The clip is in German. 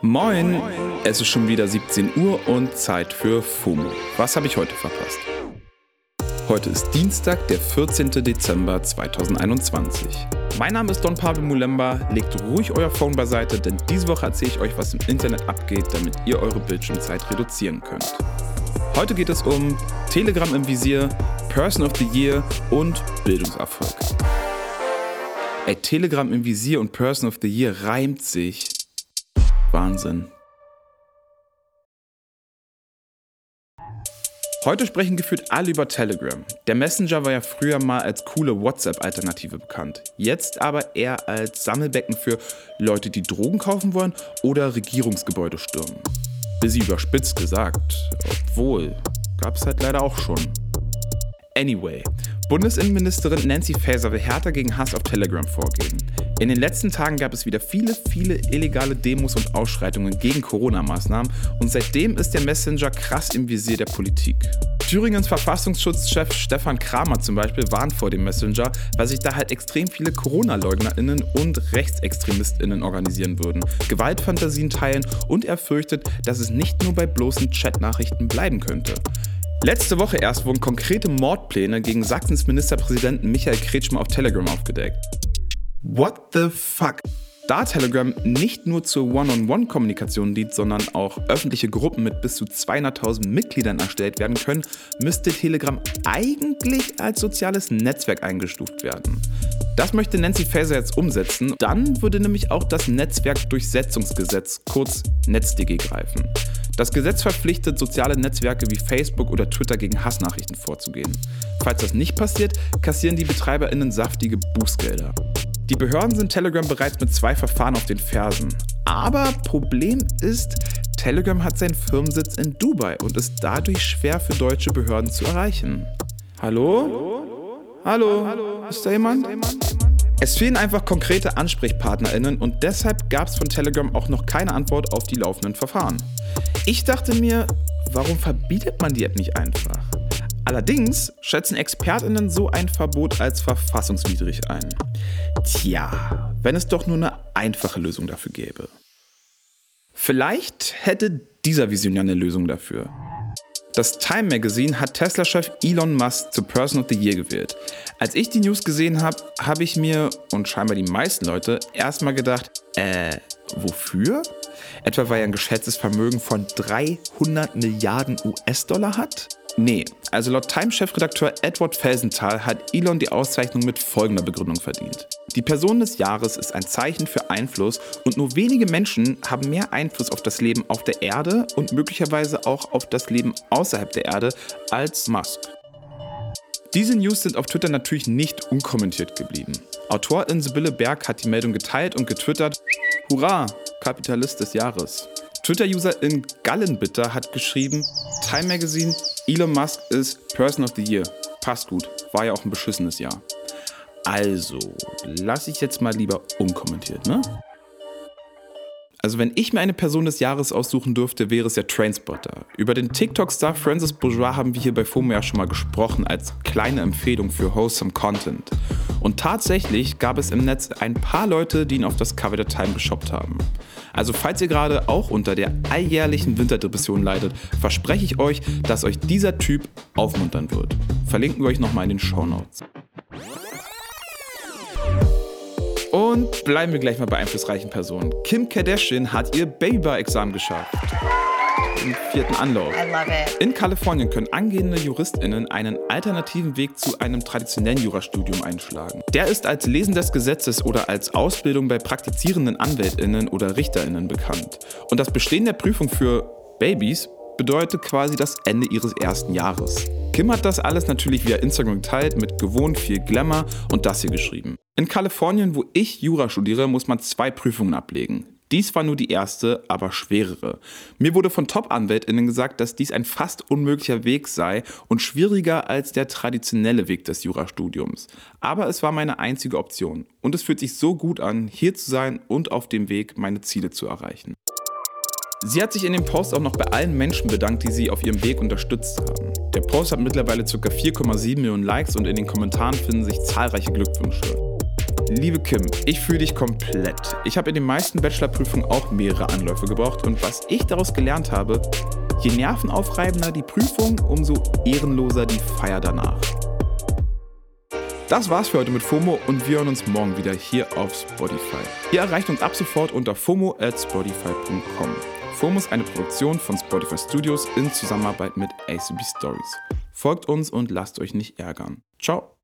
Moin! Es ist schon wieder 17 Uhr und Zeit für FOMO. Was habe ich heute verpasst? Heute ist Dienstag, der 14. Dezember 2021. Mein Name ist Don Pablo Mulemba. Legt ruhig euer Phone beiseite, denn diese Woche erzähle ich euch, was im Internet abgeht, damit ihr eure Bildschirmzeit reduzieren könnt. Heute geht es um Telegram im Visier, Person of the Year und Bildungserfolg. Ey, Telegram im Visier und Person of the Year reimt sich. Wahnsinn. Heute sprechen gefühlt alle über Telegram. Der Messenger war ja früher mal als coole WhatsApp-Alternative bekannt. Jetzt aber eher als Sammelbecken für Leute, die Drogen kaufen wollen oder Regierungsgebäude stürmen. Busy überspitzt gesagt. Obwohl, gab's halt leider auch schon. Anyway, Bundesinnenministerin Nancy Faeser will härter gegen Hass auf Telegram vorgehen. In den letzten Tagen gab es wieder viele, viele illegale Demos und Ausschreitungen gegen Corona-Maßnahmen und seitdem ist der Messenger krass im Visier der Politik. Thüringens Verfassungsschutzchef Stefan Kramer zum Beispiel warnt vor dem Messenger, weil sich da halt extrem viele Corona-LeugnerInnen und RechtsextremistInnen organisieren würden, Gewaltfantasien teilen und er fürchtet, dass es nicht nur bei bloßen Chatnachrichten bleiben könnte. Letzte Woche erst wurden konkrete Mordpläne gegen Sachsens Ministerpräsidenten Michael Kretschmer auf Telegram aufgedeckt. What the fuck? Da Telegram nicht nur zur One-on-One-Kommunikation dient, sondern auch öffentliche Gruppen mit bis zu 200.000 Mitgliedern erstellt werden können, müsste Telegram eigentlich als soziales Netzwerk eingestuft werden. Das möchte Nancy Faeser jetzt umsetzen. Dann würde nämlich auch das Netzwerkdurchsetzungsgesetz, kurz NetzDG, greifen. Das Gesetz verpflichtet soziale Netzwerke wie Facebook oder Twitter gegen Hassnachrichten vorzugehen. Falls das nicht passiert, kassieren die BetreiberInnen saftige Bußgelder. Die Behörden sind Telegram bereits mit zwei Verfahren auf den Fersen. Aber Problem ist, Telegram hat seinen Firmensitz in Dubai und ist dadurch schwer für deutsche Behörden zu erreichen. Hallo? Hallo? Hallo? Ist da jemand? Es fehlen einfach konkrete AnsprechpartnerInnen und deshalb gab es von Telegram auch noch keine Antwort auf die laufenden Verfahren. Ich dachte mir, warum verbietet man die App nicht einfach? Allerdings schätzen ExpertInnen so ein Verbot als verfassungswidrig ein. Tja, wenn es doch nur eine einfache Lösung dafür gäbe. Vielleicht hätte dieser Visionär eine Lösung dafür. Das Time Magazine hat Tesla-Chef Elon Musk zur Person of the Year gewählt. Als ich die News gesehen habe, habe ich mir und scheinbar die meisten Leute erstmal gedacht, äh, wofür? Etwa weil er ein geschätztes Vermögen von 300 Milliarden US-Dollar hat? Nee, also laut Time-Chefredakteur Edward Felsenthal hat Elon die Auszeichnung mit folgender Begründung verdient. Die Person des Jahres ist ein Zeichen für Einfluss und nur wenige Menschen haben mehr Einfluss auf das Leben auf der Erde und möglicherweise auch auf das Leben außerhalb der Erde als Musk. Diese News sind auf Twitter natürlich nicht unkommentiert geblieben. Autorin Sibylle Berg hat die Meldung geteilt und getwittert: Hurra, Kapitalist des Jahres. Twitter-Userin Gallenbitter hat geschrieben: Time Magazine, Elon Musk ist Person of the Year. Passt gut, war ja auch ein beschissenes Jahr. Also, lasse ich jetzt mal lieber unkommentiert, ne? Also wenn ich mir eine Person des Jahres aussuchen dürfte, wäre es ja Trainspotter. Über den TikTok-Star Francis Bourgeois haben wir hier bei FOMO ja schon mal gesprochen, als kleine Empfehlung für wholesome Content. Und tatsächlich gab es im Netz ein paar Leute, die ihn auf das Cover der Time geshoppt haben. Also falls ihr gerade auch unter der alljährlichen Winterdepression leidet, verspreche ich euch, dass euch dieser Typ aufmuntern wird. Verlinken wir euch nochmal in den Show Notes. Und bleiben wir gleich mal bei einflussreichen Personen. Kim Kardashian hat ihr Babybar-Examen geschafft. Im vierten Anlauf. In Kalifornien können angehende JuristInnen einen alternativen Weg zu einem traditionellen Jurastudium einschlagen. Der ist als Lesen des Gesetzes oder als Ausbildung bei praktizierenden AnwältInnen oder RichterInnen bekannt. Und das Bestehen der Prüfung für Babys bedeutet quasi das Ende ihres ersten Jahres. Kim hat das alles natürlich via Instagram geteilt mit gewohnt viel Glamour und das hier geschrieben. In Kalifornien, wo ich Jura studiere, muss man zwei Prüfungen ablegen. Dies war nur die erste, aber schwerere. Mir wurde von Top-AnwältInnen gesagt, dass dies ein fast unmöglicher Weg sei und schwieriger als der traditionelle Weg des Jurastudiums. Aber es war meine einzige Option. Und es fühlt sich so gut an, hier zu sein und auf dem Weg, meine Ziele zu erreichen. Sie hat sich in dem Post auch noch bei allen Menschen bedankt, die sie auf ihrem Weg unterstützt haben. Der Post hat mittlerweile ca. 4,7 Millionen Likes und in den Kommentaren finden sich zahlreiche Glückwünsche. Liebe Kim, ich fühle dich komplett. Ich habe in den meisten Bachelorprüfungen auch mehrere Anläufe gebraucht und was ich daraus gelernt habe, je nervenaufreibender die Prüfung, umso ehrenloser die Feier danach. Das war's für heute mit FOMO und wir hören uns morgen wieder hier auf Spotify. Ihr erreicht uns ab sofort unter FOMO at Spotify.com. FOMO ist eine Produktion von Spotify Studios in Zusammenarbeit mit ACB Stories. Folgt uns und lasst euch nicht ärgern. Ciao!